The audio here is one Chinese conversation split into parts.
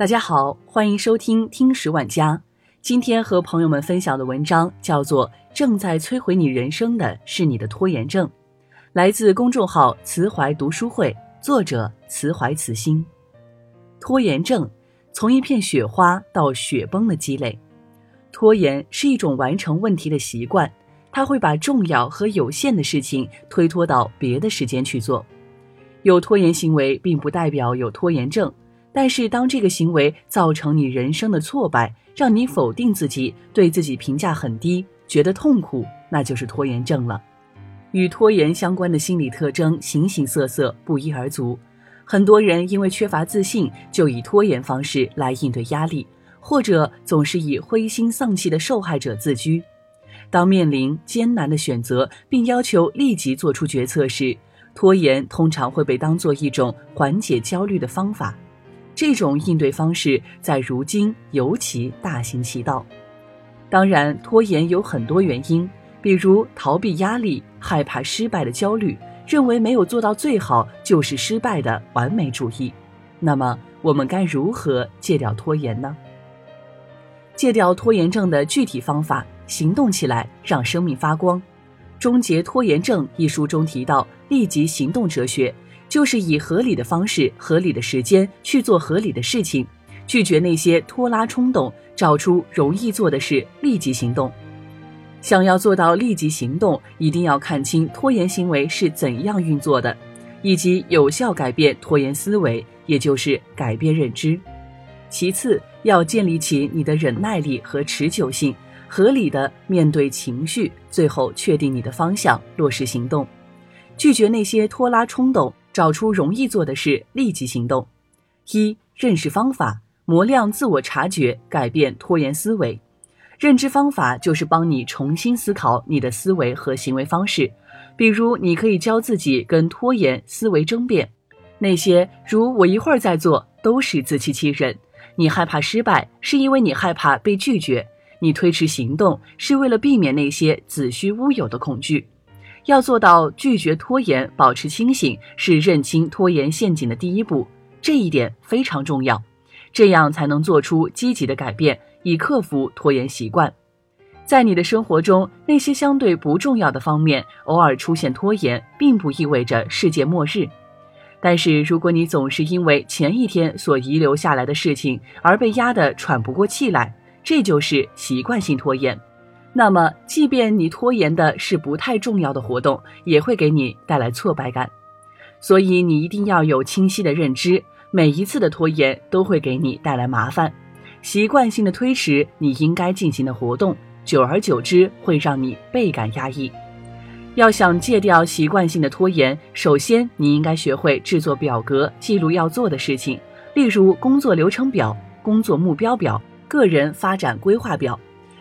大家好，欢迎收听听十万家。今天和朋友们分享的文章叫做《正在摧毁你人生的是你的拖延症》，来自公众号慈怀读书会，作者慈怀慈心。拖延症从一片雪花到雪崩的积累，拖延是一种完成问题的习惯，它会把重要和有限的事情推脱到别的时间去做。有拖延行为并不代表有拖延症。但是，当这个行为造成你人生的挫败，让你否定自己，对自己评价很低，觉得痛苦，那就是拖延症了。与拖延相关的心理特征形形色色，不一而足。很多人因为缺乏自信，就以拖延方式来应对压力，或者总是以灰心丧气的受害者自居。当面临艰难的选择，并要求立即做出决策时，拖延通常会被当做一种缓解焦虑的方法。这种应对方式在如今尤其大行其道。当然，拖延有很多原因，比如逃避压力、害怕失败的焦虑、认为没有做到最好就是失败的完美主义。那么，我们该如何戒掉拖延呢？戒掉拖延症的具体方法：行动起来，让生命发光。《终结拖延症》一书中提到立即行动哲学。就是以合理的方式、合理的时间去做合理的事情，拒绝那些拖拉冲动，找出容易做的事，立即行动。想要做到立即行动，一定要看清拖延行为是怎样运作的，以及有效改变拖延思维，也就是改变认知。其次，要建立起你的忍耐力和持久性，合理的面对情绪，最后确定你的方向，落实行动，拒绝那些拖拉冲动。找出容易做的事，立即行动。一、认识方法，磨亮自我察觉，改变拖延思维。认知方法就是帮你重新思考你的思维和行为方式。比如，你可以教自己跟拖延思维争辩，那些如“我一会儿再做”都是自欺欺人。你害怕失败，是因为你害怕被拒绝；你推迟行动，是为了避免那些子虚乌有的恐惧。要做到拒绝拖延，保持清醒，是认清拖延陷阱的第一步。这一点非常重要，这样才能做出积极的改变，以克服拖延习惯。在你的生活中，那些相对不重要的方面，偶尔出现拖延，并不意味着世界末日。但是，如果你总是因为前一天所遗留下来的事情而被压得喘不过气来，这就是习惯性拖延。那么，即便你拖延的是不太重要的活动，也会给你带来挫败感。所以，你一定要有清晰的认知，每一次的拖延都会给你带来麻烦。习惯性的推迟你应该进行的活动，久而久之会让你倍感压抑。要想戒掉习惯性的拖延，首先你应该学会制作表格，记录要做的事情，例如工作流程表、工作目标表、个人发展规划表。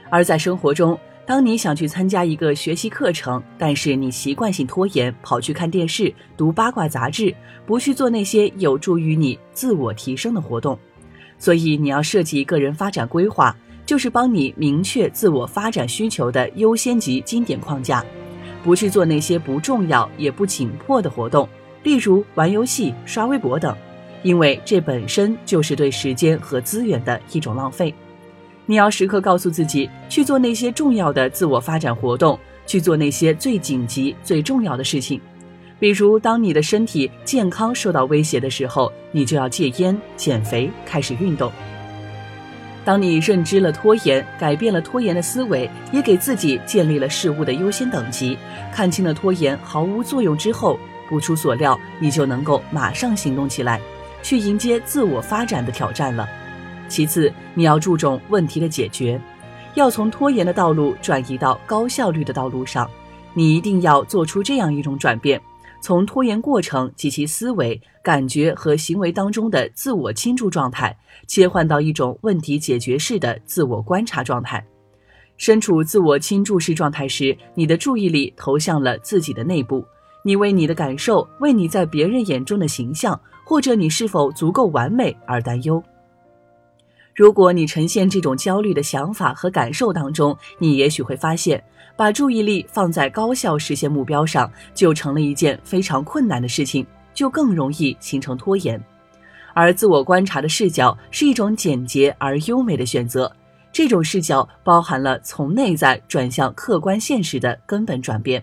而在生活中，当你想去参加一个学习课程，但是你习惯性拖延，跑去看电视、读八卦杂志，不去做那些有助于你自我提升的活动。所以，你要设计个人发展规划，就是帮你明确自我发展需求的优先级经典框架，不去做那些不重要也不紧迫的活动，例如玩游戏、刷微博等，因为这本身就是对时间和资源的一种浪费。你要时刻告诉自己去做那些重要的自我发展活动，去做那些最紧急、最重要的事情。比如，当你的身体健康受到威胁的时候，你就要戒烟、减肥、开始运动。当你认知了拖延，改变了拖延的思维，也给自己建立了事物的优先等级，看清了拖延毫无作用之后，不出所料，你就能够马上行动起来，去迎接自我发展的挑战了。其次，你要注重问题的解决，要从拖延的道路转移到高效率的道路上。你一定要做出这样一种转变：从拖延过程及其思维、感觉和行为当中的自我倾注状态，切换到一种问题解决式的自我观察状态。身处自我倾注式状态时，你的注意力投向了自己的内部，你为你的感受、为你在别人眼中的形象，或者你是否足够完美而担忧。如果你呈现这种焦虑的想法和感受当中，你也许会发现，把注意力放在高效实现目标上，就成了一件非常困难的事情，就更容易形成拖延。而自我观察的视角是一种简洁而优美的选择。这种视角包含了从内在转向客观现实的根本转变。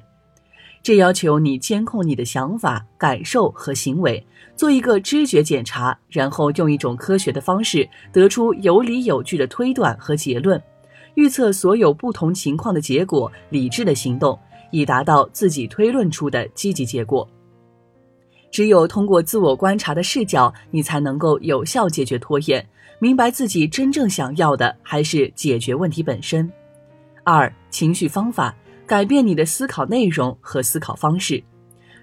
这要求你监控你的想法、感受和行为，做一个知觉检查，然后用一种科学的方式得出有理有据的推断和结论，预测所有不同情况的结果，理智的行动，以达到自己推论出的积极结果。只有通过自我观察的视角，你才能够有效解决拖延，明白自己真正想要的还是解决问题本身。二、情绪方法。改变你的思考内容和思考方式。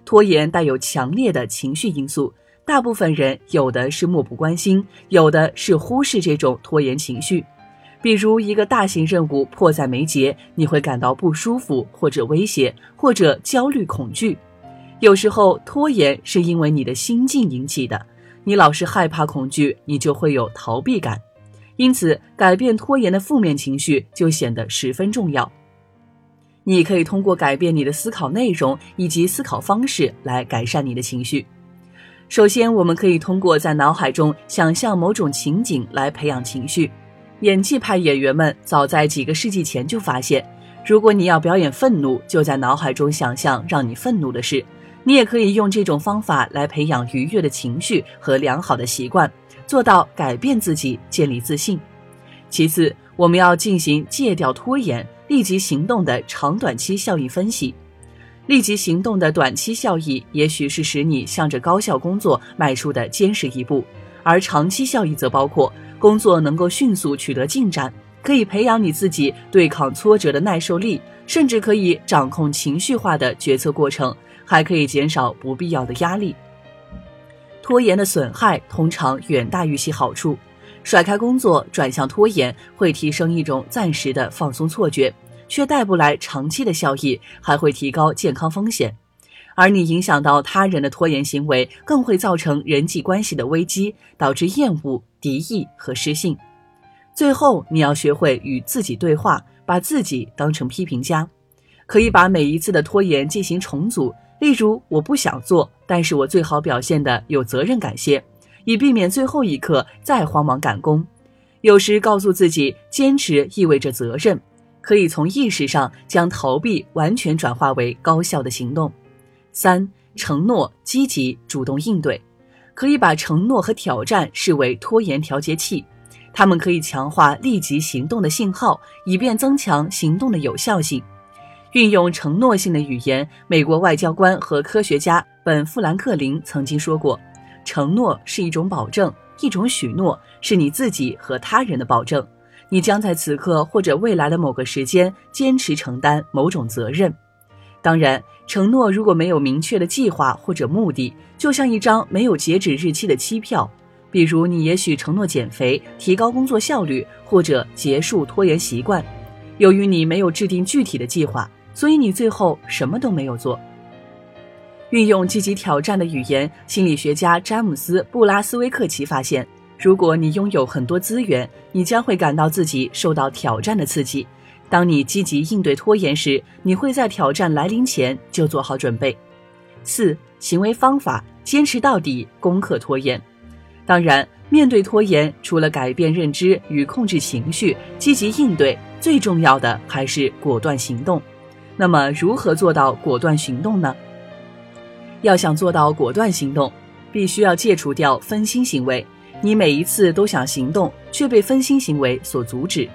拖延带有强烈的情绪因素，大部分人有的是漠不关心，有的是忽视这种拖延情绪。比如一个大型任务迫在眉睫，你会感到不舒服，或者威胁，或者焦虑恐惧。有时候拖延是因为你的心境引起的，你老是害怕恐惧，你就会有逃避感。因此，改变拖延的负面情绪就显得十分重要。你可以通过改变你的思考内容以及思考方式来改善你的情绪。首先，我们可以通过在脑海中想象某种情景来培养情绪。演技派演员们早在几个世纪前就发现，如果你要表演愤怒，就在脑海中想象让你愤怒的事。你也可以用这种方法来培养愉悦的情绪和良好的习惯，做到改变自己，建立自信。其次，我们要进行戒掉拖延。立即行动的长短期效益分析，立即行动的短期效益也许是使你向着高效工作迈出的坚实一步，而长期效益则包括工作能够迅速取得进展，可以培养你自己对抗挫折的耐受力，甚至可以掌控情绪化的决策过程，还可以减少不必要的压力。拖延的损害通常远大于其好处，甩开工作转向拖延会提升一种暂时的放松错觉。却带不来长期的效益，还会提高健康风险。而你影响到他人的拖延行为，更会造成人际关系的危机，导致厌恶、敌意和失信。最后，你要学会与自己对话，把自己当成批评家。可以把每一次的拖延进行重组，例如我不想做，但是我最好表现的有责任感些，以避免最后一刻再慌忙赶工。有时告诉自己，坚持意味着责任。可以从意识上将逃避完全转化为高效的行动。三、承诺积极主动应对，可以把承诺和挑战视为拖延调节器，它们可以强化立即行动的信号，以便增强行动的有效性。运用承诺性的语言，美国外交官和科学家本·富兰克林曾经说过：“承诺是一种保证，一种许诺，是你自己和他人的保证。”你将在此刻或者未来的某个时间坚持承担某种责任。当然，承诺如果没有明确的计划或者目的，就像一张没有截止日期的期票。比如，你也许承诺减肥、提高工作效率或者结束拖延习惯。由于你没有制定具体的计划，所以你最后什么都没有做。运用积极挑战的语言，心理学家詹姆斯·布拉斯威克奇发现。如果你拥有很多资源，你将会感到自己受到挑战的刺激。当你积极应对拖延时，你会在挑战来临前就做好准备。四、行为方法：坚持到底，攻克拖延。当然，面对拖延，除了改变认知与控制情绪，积极应对，最重要的还是果断行动。那么，如何做到果断行动呢？要想做到果断行动，必须要戒除掉分心行为。你每一次都想行动，却被分心行为所阻止。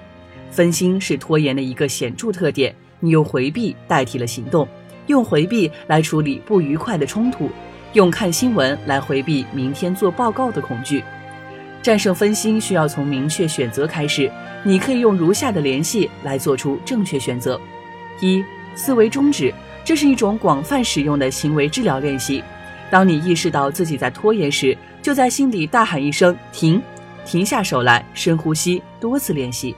分心是拖延的一个显著特点。你用回避代替了行动，用回避来处理不愉快的冲突，用看新闻来回避明天做报告的恐惧。战胜分心需要从明确选择开始。你可以用如下的联系来做出正确选择：一、思维终止，这是一种广泛使用的行为治疗练习。当你意识到自己在拖延时，就在心里大喊一声“停”，停下手来，深呼吸，多次练习。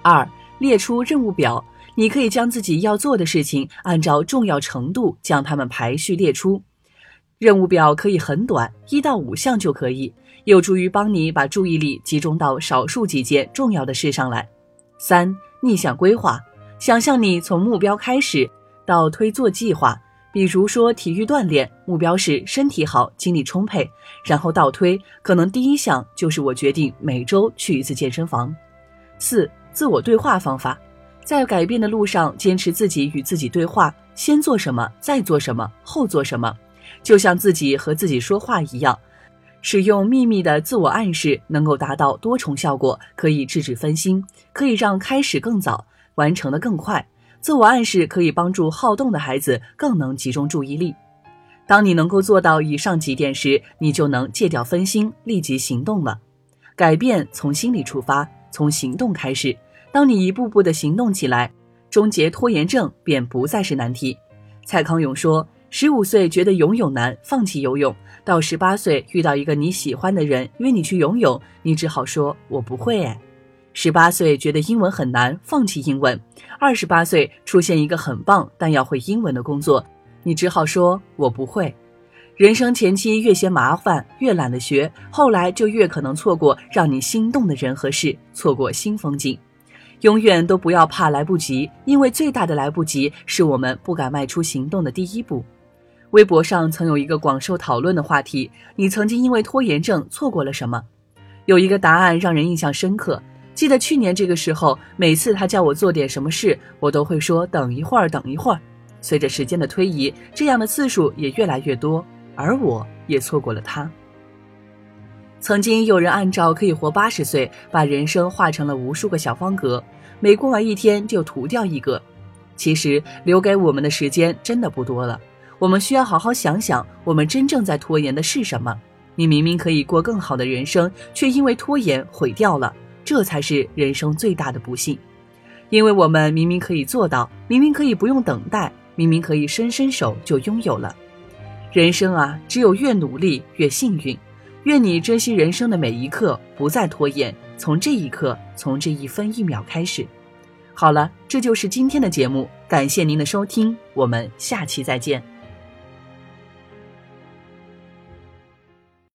二、列出任务表，你可以将自己要做的事情按照重要程度将它们排序列出。任务表可以很短，一到五项就可以，有助于帮你把注意力集中到少数几件重要的事上来。三、逆向规划，想象你从目标开始到推做计划。比如说体育锻炼，目标是身体好、精力充沛，然后倒推，可能第一项就是我决定每周去一次健身房。四、自我对话方法，在改变的路上，坚持自己与自己对话，先做什么，再做什么，后做什么，就像自己和自己说话一样。使用秘密的自我暗示，能够达到多重效果，可以制止分心，可以让开始更早，完成的更快。自我暗示可以帮助好动的孩子更能集中注意力。当你能够做到以上几点时，你就能戒掉分心，立即行动了。改变从心里出发，从行动开始。当你一步步的行动起来，终结拖延症便不再是难题。蔡康永说：“十五岁觉得游泳难，放弃游泳；到十八岁遇到一个你喜欢的人约你去游泳，你只好说‘我不会’哎。”十八岁觉得英文很难，放弃英文；二十八岁出现一个很棒但要会英文的工作，你只好说“我不会”。人生前期越嫌麻烦，越懒得学，后来就越可能错过让你心动的人和事，错过新风景。永远都不要怕来不及，因为最大的来不及是我们不敢迈出行动的第一步。微博上曾有一个广受讨论的话题：你曾经因为拖延症错过了什么？有一个答案让人印象深刻。记得去年这个时候，每次他叫我做点什么事，我都会说等一会儿，等一会儿。随着时间的推移，这样的次数也越来越多，而我也错过了他。曾经有人按照可以活八十岁，把人生画成了无数个小方格，每过完一天就涂掉一个。其实留给我们的时间真的不多了，我们需要好好想想，我们真正在拖延的是什么？你明明可以过更好的人生，却因为拖延毁掉了。这才是人生最大的不幸，因为我们明明可以做到，明明可以不用等待，明明可以伸伸手就拥有了。人生啊，只有越努力越幸运。愿你珍惜人生的每一刻，不再拖延，从这一刻，从这一分一秒开始。好了，这就是今天的节目，感谢您的收听，我们下期再见。